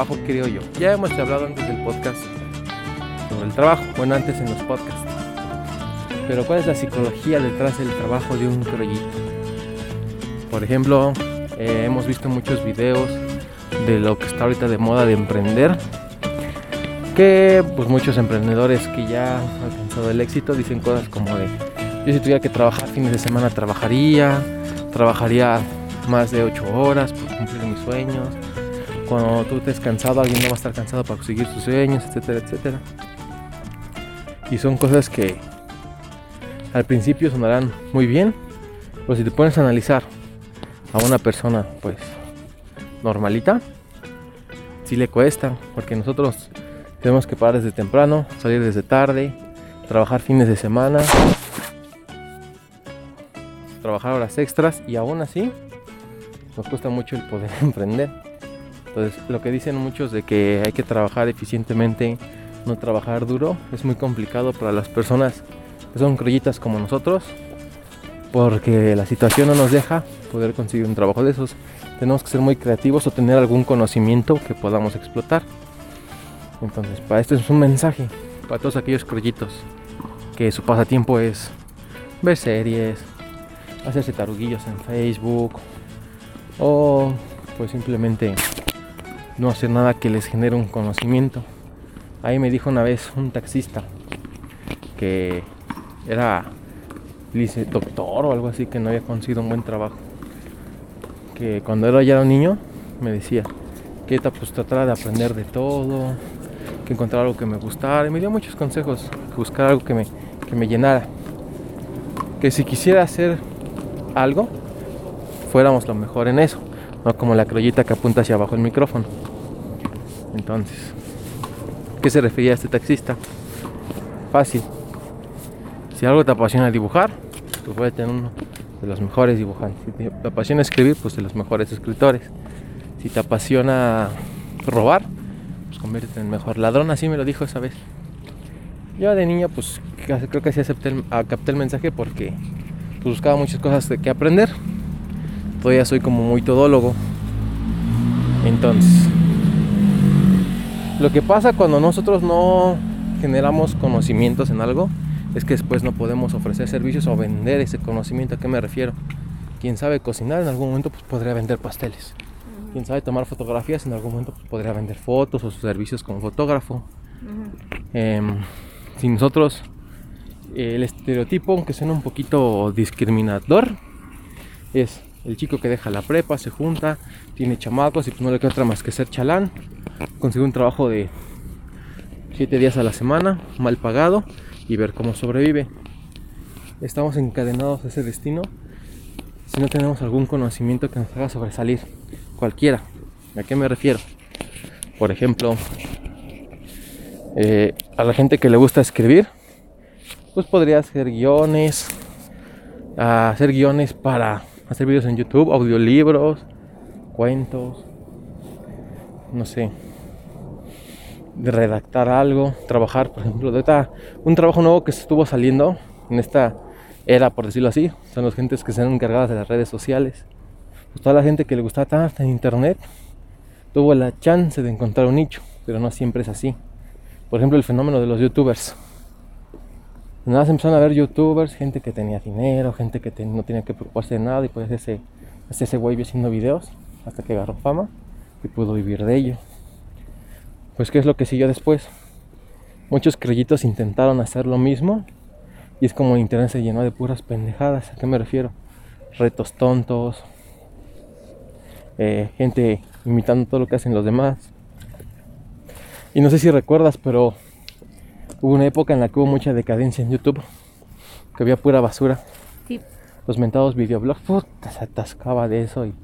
trabajo, creo yo. Ya hemos hablado antes del podcast sobre el trabajo, bueno, antes en los podcasts. Pero ¿cuál es la psicología detrás del trabajo de un croyito? Por ejemplo, eh, hemos visto muchos videos de lo que está ahorita de moda de emprender. Que pues muchos emprendedores que ya han alcanzado el éxito dicen cosas como de yo si tuviera que trabajar fines de semana trabajaría, trabajaría más de 8 horas por cumplir mis sueños. Cuando tú estés cansado, alguien no va a estar cansado para conseguir sus sueños, etcétera, etcétera. Y son cosas que al principio sonarán muy bien, pero si te pones a analizar a una persona, pues normalita, sí le cuesta, porque nosotros tenemos que parar desde temprano, salir desde tarde, trabajar fines de semana, trabajar horas extras y aún así nos cuesta mucho el poder emprender. Entonces, lo que dicen muchos de que hay que trabajar eficientemente, no trabajar duro, es muy complicado para las personas que son crollitas como nosotros, porque la situación no nos deja poder conseguir un trabajo de esos. Tenemos que ser muy creativos o tener algún conocimiento que podamos explotar. Entonces, para esto es un mensaje para todos aquellos crollitos que su pasatiempo es ver series, hacerse taruguillos en Facebook o pues simplemente no hacer nada que les genere un conocimiento. Ahí me dijo una vez un taxista que era dice, doctor o algo así que no había conseguido un buen trabajo. Que cuando era ya un niño me decía que pues tratara de aprender de todo, que encontrar algo que me gustara y me dio muchos consejos, que buscar algo que me, que me llenara. Que si quisiera hacer algo, fuéramos lo mejor en eso, no como la crollita que apunta hacia abajo el micrófono. Entonces, ¿qué se refería a este taxista? Fácil. Si algo te apasiona dibujar, pues puedes tener uno de los mejores dibujantes. Si te apasiona escribir, pues de los mejores escritores. Si te apasiona robar, pues conviértete en mejor ladrón. Así me lo dijo esa vez. Yo de niño, pues creo que sí acepté el, capté el mensaje porque pues, buscaba muchas cosas de que aprender. Todavía soy como muy todólogo. Entonces, lo que pasa cuando nosotros no generamos conocimientos en algo es que después no podemos ofrecer servicios o vender ese conocimiento. ¿A qué me refiero? Quien sabe cocinar en algún momento pues, podría vender pasteles. Quien sabe tomar fotografías en algún momento pues, podría vender fotos o sus servicios como fotógrafo. Em, si nosotros el estereotipo, aunque suena un poquito discriminador, es el chico que deja la prepa, se junta, tiene chamacos y pues no le queda otra más que ser chalán, consigue un trabajo de 7 días a la semana, mal pagado y ver cómo sobrevive. Estamos encadenados a ese destino si no tenemos algún conocimiento que nos haga sobresalir, cualquiera. ¿A qué me refiero? Por ejemplo, eh, a la gente que le gusta escribir, pues podría hacer guiones, hacer guiones para hacer videos en YouTube, audiolibros, cuentos, no sé, redactar algo, trabajar, por ejemplo, de esta, un trabajo nuevo que estuvo saliendo en esta era, por decirlo así, son las gentes que se han encargadas de las redes sociales. Pues toda la gente que le gustaba tanto en internet tuvo la chance de encontrar un nicho, pero no siempre es así. Por ejemplo, el fenómeno de los youtubers. Nada, se empezaron a ver youtubers, gente que tenía dinero, gente que no tenía que preocuparse de nada y pues ese, ese haciendo videos hasta que agarró fama y pudo vivir de ello. Pues qué es lo que siguió después. Muchos creyentes intentaron hacer lo mismo y es como el internet se llenó de puras pendejadas. ¿A qué me refiero? Retos tontos, eh, gente imitando todo lo que hacen los demás. Y no sé si recuerdas, pero hubo una época en la que hubo mucha decadencia en YouTube, que había pura basura. Sí. Los mentados videoblogs, puta, se atascaba de eso y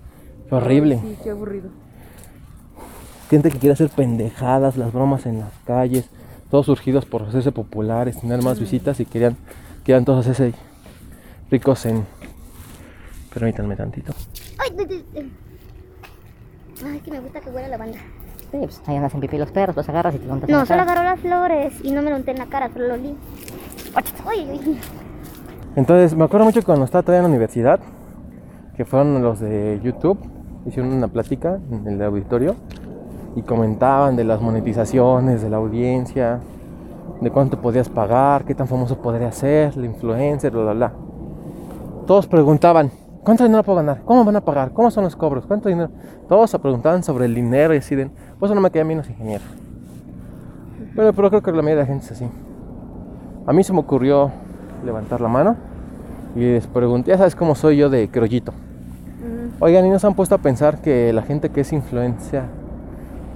fue horrible. sí, qué aburrido. Gente que quiere hacer pendejadas, las bromas en las calles, todos surgidos por hacerse populares, tener más visitas y querían, querían todos hacerse ricos en... Permítanme tantito. Ay, Ay, que me gusta que huela la banda. Sí, pues ahí hacen pipí los perros, los agarras y te untas No, solo agarró las flores y no me lo unté en la cara, solo lo olí. Entonces, me acuerdo mucho cuando estaba todavía en la universidad, que fueron los de YouTube, hicieron una plática en el auditorio y comentaban de las monetizaciones, de la audiencia, de cuánto podías pagar, qué tan famoso podría ser, la influencer, bla, bla, bla. Todos preguntaban, ¿cuánto dinero puedo ganar? ¿Cómo van a pagar? ¿Cómo son los cobros? ¿Cuánto dinero? Todos se preguntaban sobre el dinero y deciden, pues eso no me queda a mí los ingenieros. Bueno, pero creo que la mayoría de la gente es así. A mí se me ocurrió levantar la mano y les pregunté, ya sabes cómo soy yo de crollito. Oigan, y nos han puesto a pensar que la gente que es influencia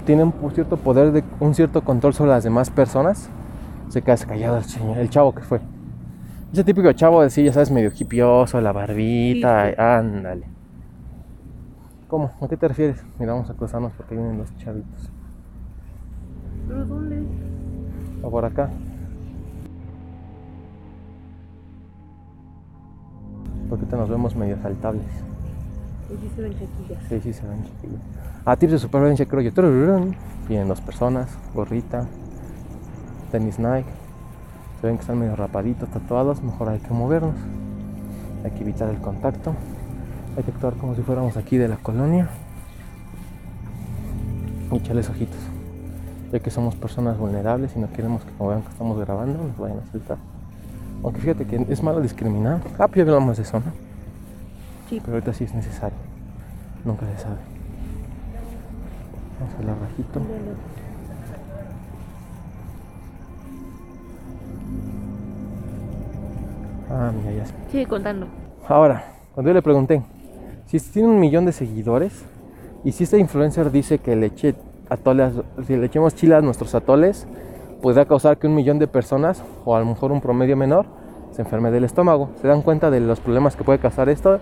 tiene un cierto poder, de, un cierto control sobre las demás personas. Se queda callado el, señor, el chavo que fue. Ese típico chavo de sí, ya sabes, medio hipioso, la barbita, Sí, sí. ándale. ¿Cómo? ¿A qué te refieres? Mira, vamos a cruzarnos porque vienen dos chavitos. ¿Pero dónde? O por acá. Porque ahorita nos vemos medio saltables. Pues sí se ven chaquillas. Sí, sí, se ven chiquillos. Ah, tips de supervivencia, creo yo. Vienen dos personas, gorrita, tenis Nike. Se ven que están medio rapaditos, tatuados. Mejor hay que movernos. Hay que evitar el contacto. Hay que actuar como si fuéramos aquí de la colonia. Y echarles ojitos. Ya que somos personas vulnerables y no queremos que como vean que estamos grabando nos vayan a saltar. Aunque fíjate que es malo discriminar. Ah, pues ya hablamos de eso, ¿no? Sí. Pero ahorita sí es necesario. Nunca se sabe. Vamos a la rajito. Ah, mira, ya. Sigue contando. Ahora, cuando yo le pregunté si tiene un millón de seguidores y si este influencer dice que le eche atoles, si le echemos chile a nuestros atoles, podría causar que un millón de personas, o a lo mejor un promedio menor, se enferme del estómago. ¿Se dan cuenta de los problemas que puede causar esto?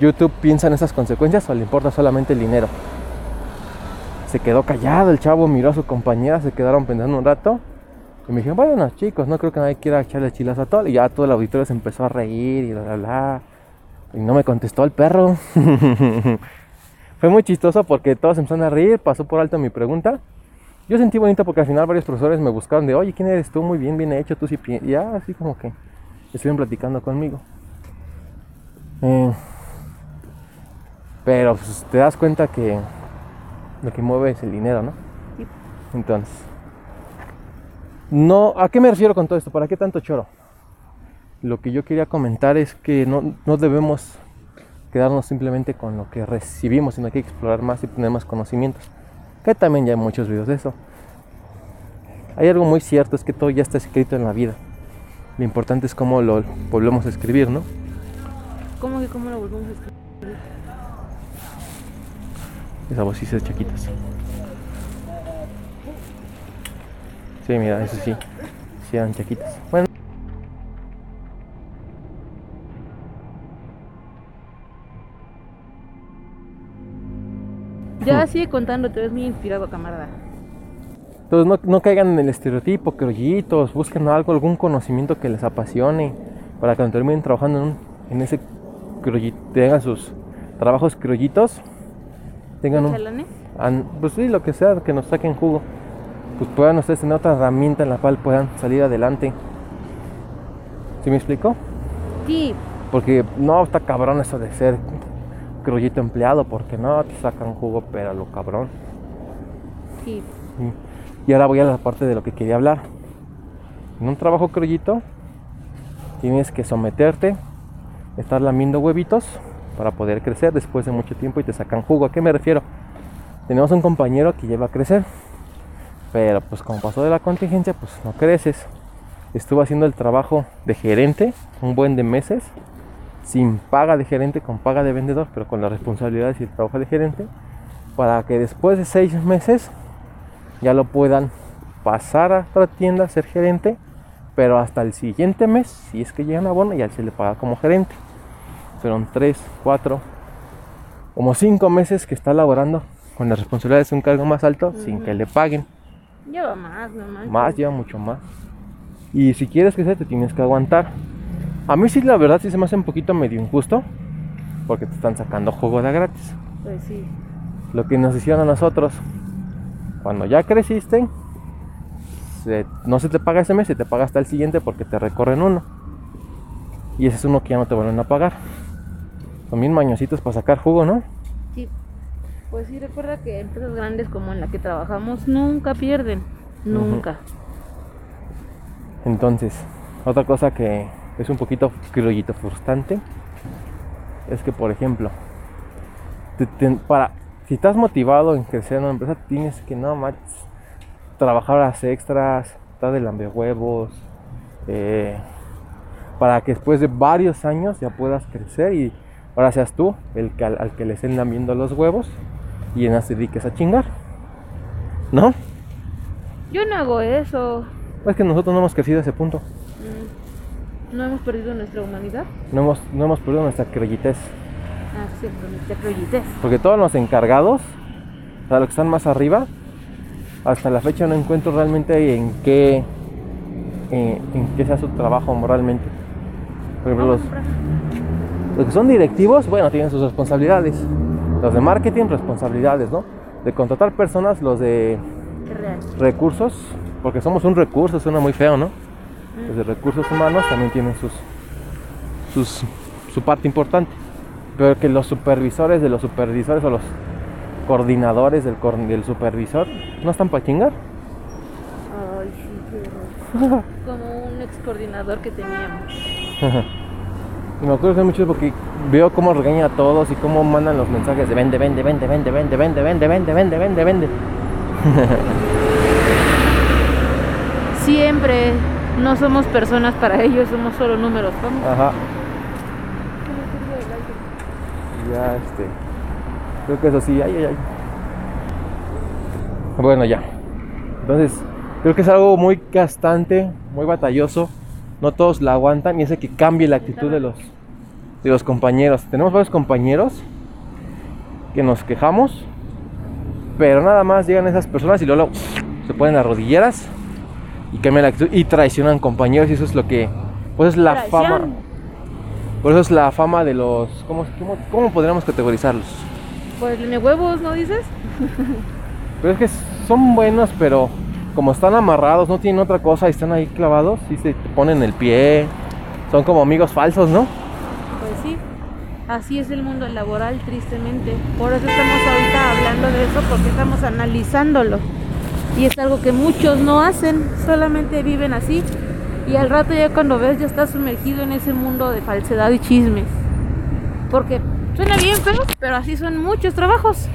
YouTube piensa en esas consecuencias o le importa solamente el dinero. Se quedó callado el chavo, miró a su compañera, se quedaron pensando un rato. Y me dijeron, bueno chicos, no creo que nadie quiera echarle chilas a todo. Y ya todo el auditorio se empezó a reír y bla, bla, bla. Y no me contestó el perro. Fue muy chistoso porque todos empezaron a reír, pasó por alto mi pregunta. Yo sentí bonito porque al final varios profesores me buscaron de, oye, ¿quién eres tú? Muy bien, bien hecho, tú sí pi-". Y ya, así como que estuvieron platicando conmigo. Eh, pero pues, te das cuenta que lo que mueve es el dinero, ¿no? Sí. Entonces, no, ¿a qué me refiero con todo esto? ¿Para qué tanto choro? Lo que yo quería comentar es que no, no debemos quedarnos simplemente con lo que recibimos, sino que hay que explorar más y tener más conocimientos. Que también ya hay muchos videos de eso. Hay algo muy cierto, es que todo ya está escrito en la vida. Lo importante es cómo lo volvemos a escribir, ¿no? ¿Cómo que cómo lo volvemos a escribir? Esa vocecita de chaquitas. Sí, mira, eso sí. Sí, eran chaquitas. Bueno, Ya sigue contando, te ves muy inspirado, camarada. Entonces no, no caigan en el estereotipo, crollitos, busquen algo, algún conocimiento que les apasione para que cuando terminen trabajando en, un- en ese crollito, tengan sus trabajos crollitos, tengan un, an- pues sí, lo que sea, que nos saquen jugo, pues puedan ustedes tener otra herramienta en la cual puedan salir adelante. ¿Sí me explico? Sí, Porque no está cabrón eso de ser crollito empleado, porque no te sacan jugo, pero lo cabrón. sí. Sí. Y ahora voy a la parte de lo que quería hablar. En un trabajo crollito tienes que someterte, estar lamiendo huevitos para poder crecer después de mucho tiempo y te sacan jugo. ¿A qué me refiero? Tenemos un compañero que lleva a crecer, pero pues como pasó de la contingencia, pues no creces. Estuvo haciendo el trabajo de gerente un buen de meses, sin paga de gerente, con paga de vendedor, pero con las responsabilidades y el trabajo de gerente, para que después de seis meses ya lo puedan pasar a otra tienda a ser gerente, pero hasta el siguiente mes, si es que llegan a bono, ya se le paga como gerente. Fueron tres, cuatro, como cinco meses que está laborando con las responsabilidades de un cargo más alto sin que le paguen. Lleva más, no más. Más, lleva mucho más. Y si quieres crecer, te tienes que aguantar. A mí sí, la verdad, sí se me hace un poquito medio injusto, porque te están sacando jugo de gratis. Pues sí. Lo que nos hicieron a nosotros, cuando ya creciste, se- no se te paga ese mes, se te paga hasta el siguiente porque te recorren uno. Y ese es uno que ya no te vuelven a pagar. Son bien mañositos para sacar jugo, ¿no? Sí. Pues sí, recuerda que empresas grandes como en la que trabajamos nunca pierden. Nunca. Entonces, otra cosa que es un poquito criollito frustrante es que, por ejemplo, te- te- para, si estás motivado en crecer en una empresa, tienes que no más trabajar horas extras, estar de lambehuevos, eh, para que después de varios años ya puedas crecer y ahora seas tú el que, al, al que le estén lamiendo los huevos y en las dediques a chingar. ¿No? Yo no hago eso. Es que nosotros no hemos crecido a ese punto. No hemos perdido nuestra humanidad. No hemos, no hemos perdido nuestra creyitez. Ah, sí, nuestra creyitez. Porque todos los encargados, o sea, los que están más arriba, hasta la fecha no encuentro realmente en qué, en, en qué sea su trabajo moralmente. Por ejemplo, los, los que son directivos, bueno, tienen sus responsabilidades. Los de marketing, responsabilidades, ¿no? De contratar personas, los de recursos, porque somos un recurso, suena muy feo, ¿no? Los de recursos humanos también tienen sus, sus su parte importante. Pero que los supervisores de los supervisores o los coordinadores del, cor- del supervisor no están para chingar. Ay, sí, horror. Como un ex coordinador que teníamos. Y me acuerdo que mucho porque veo cómo regaña a todos y cómo mandan los mensajes de vende, vende, vende, vende, vende, vende, vende, vende, vende, vende, vende. Siempre no somos personas para ellos, somos solo números. Vamos. Ajá. Ya, este. Creo que eso sí, ay, ay, ay. Bueno, ya. Entonces, creo que es algo muy gastante, muy batalloso. No todos la aguantan y hace que cambie la actitud de los, de los compañeros. Tenemos varios compañeros que nos quejamos, pero nada más llegan esas personas y luego se ponen a rodilleras y cambian la actitud y traicionan compañeros y eso es lo que, pues es la fama. Por eso es la fama de los. ¿Cómo, cómo, cómo podríamos categorizarlos? Pues tiene huevos, ¿no dices? Pero es que son buenos, pero como están amarrados, no tienen otra cosa y están ahí clavados, y se te ponen el pie. Son como amigos falsos, ¿no? Pues sí. Así es el mundo laboral, tristemente. Por eso estamos ahorita hablando de eso, porque estamos analizándolo. Y es algo que muchos no hacen, solamente viven así. Y al rato ya cuando ves ya estás sumergido en ese mundo de falsedad y chismes. Porque suena bien feo, pero así son muchos trabajos.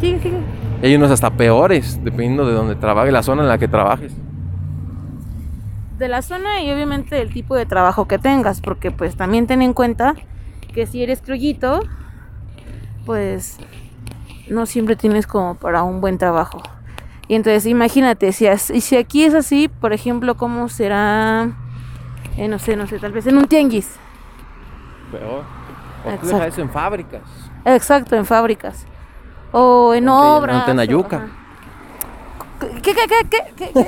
Sigue, sigue. Y hay unos hasta peores, dependiendo de donde trabajes, la zona en la que trabajes. de la zona y obviamente del tipo de trabajo que tengas, porque pues también ten en cuenta que si eres criollito, pues no siempre tienes como para un buen trabajo. Y entonces imagínate, si, as- y si aquí es así, por ejemplo, ¿cómo será? Eh, no sé, no sé, tal vez en un tianguis. Peor. O tú Exacto. dejas eso en fábricas. Exacto, en fábricas. O en obras. en o- Ayuca. ajá. ¿Qué, qué, qué, qué, qué, qué?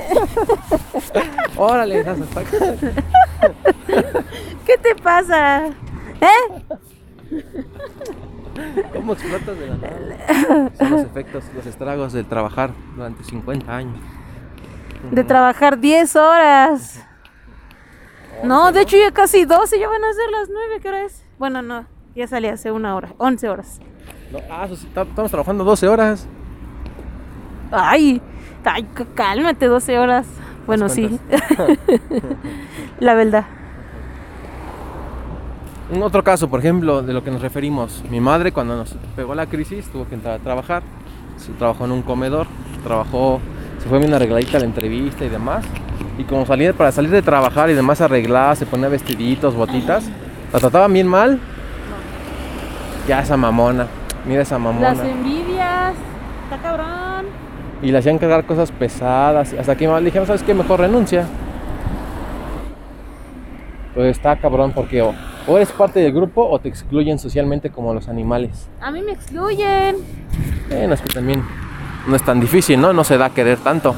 Órale, ¿Qué te pasa? ¿Eh? ¿Cómo explotas de la nada? Son los efectos, los estragos del trabajar durante 50 años. De trabajar 10 horas. No, de hecho ya casi 12, ya van a ser las 9, ¿qué hora es? Bueno, no, ya salí hace una hora, 11 horas. No, ah, estamos trabajando 12 horas. Ay, ay, cálmate, 12 horas. Bueno, sí, la verdad. Un otro caso, por ejemplo, de lo que nos referimos. Mi madre cuando nos pegó la crisis tuvo que entrar a trabajar. Se trabajó en un comedor, trabajó, se fue bien arregladita a la entrevista y demás. Y como salía para salir de trabajar y demás arreglada, se ponía vestiditos, botitas, la trataban bien mal. Ya esa mamona, mira esa mamona. Las envidias, está cabrón. Y le hacían cargar cosas pesadas. Hasta que le dijeron, ¿sabes qué? Mejor renuncia. Pues está cabrón porque o, o eres parte del grupo o te excluyen socialmente como los animales. A mí me excluyen. Bueno, es que también no es tan difícil, ¿no? No se da a querer tanto.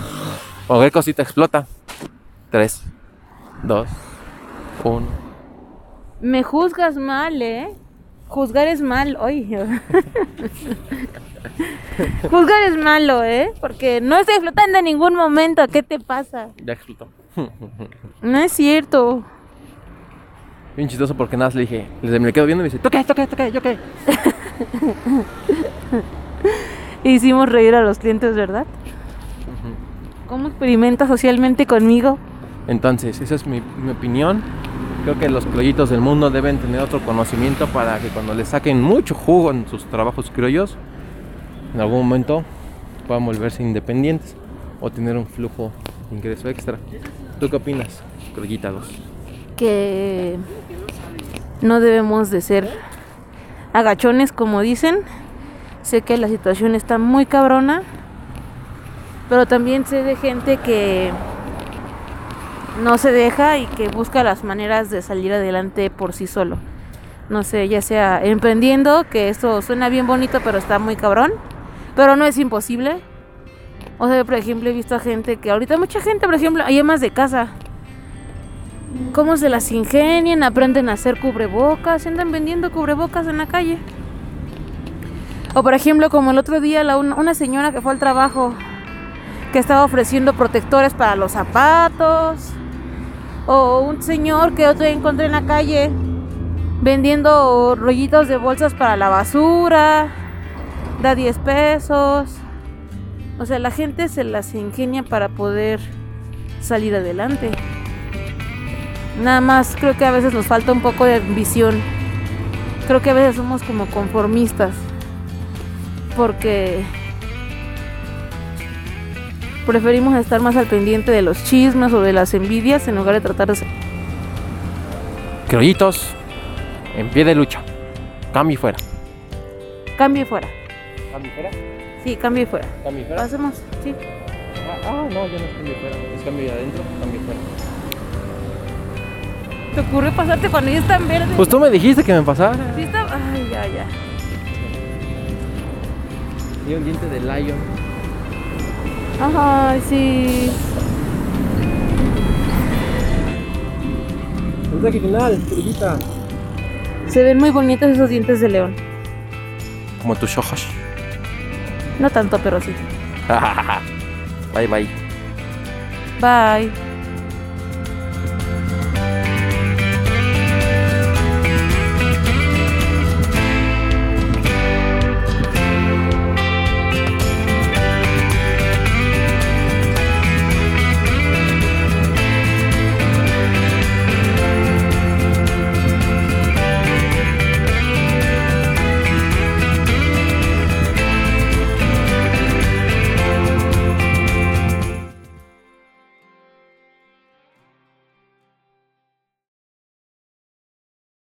Cualquier cosita explota. Tres, dos, uno. Me juzgas mal, ¿eh? Juzgar es mal, oye. Juzgar es malo, ¿eh? Porque no estoy flotando en ningún momento. ¿Qué te pasa? Ya explotó. No es cierto. Bien chistoso porque nada más le dije, le me quedo viendo y me dice, toque, toque, toque, yo qué. Hicimos reír a los clientes, ¿verdad? ¿Cómo experimenta socialmente conmigo? Entonces, esa es mi, mi opinión. Creo que los criollitos del mundo deben tener otro conocimiento para que cuando les saquen mucho jugo en sus trabajos criollos, en algún momento puedan volverse independientes o tener un flujo de ingreso extra. ¿Tú qué opinas, criollita 2? Que no debemos de ser agachones, como dicen. Sé que la situación está muy cabrona, pero también sé de gente que no se deja y que busca las maneras de salir adelante por sí solo. No sé, ya sea emprendiendo, que esto suena bien bonito, pero está muy cabrón, pero no es imposible. O sea, por ejemplo, he visto a gente que ahorita mucha gente, por ejemplo, hay amas de casa. Cómo se las ingenian, aprenden a hacer cubrebocas, andan vendiendo cubrebocas en la calle. O por ejemplo, como el otro día, una señora que fue al trabajo, que estaba ofreciendo protectores para los zapatos. O un señor que otro día encontré en la calle vendiendo rollitos de bolsas para la basura. Da 10 pesos. O sea, la gente se las ingenia para poder salir adelante. Nada más creo que a veces nos falta un poco de visión. Creo que a veces somos como conformistas. Porque preferimos estar más al pendiente de los chismes o de las envidias en lugar de tratar de ser. Criollitos, en pie de lucha. Cambio y fuera. Cambio y fuera. ¿Cambio y fuera? Sí, cambio y fuera. ¿Cambio y fuera? Pasemos, sí. Ah, ah, no, yo no es cambio y fuera. Es cambio y adentro, cambio y fuera. ¿Te ocurre pasarte cuando ya están verdes? Pues tú me dijiste que me pasara. Sí está... Ay, ya, ya. Y un diente de lion. Ay, sí. Mensaje final, criollita. Se ven muy bonitos esos dientes de león. Como tus ojos. No tanto, pero sí. bye bye. Bye.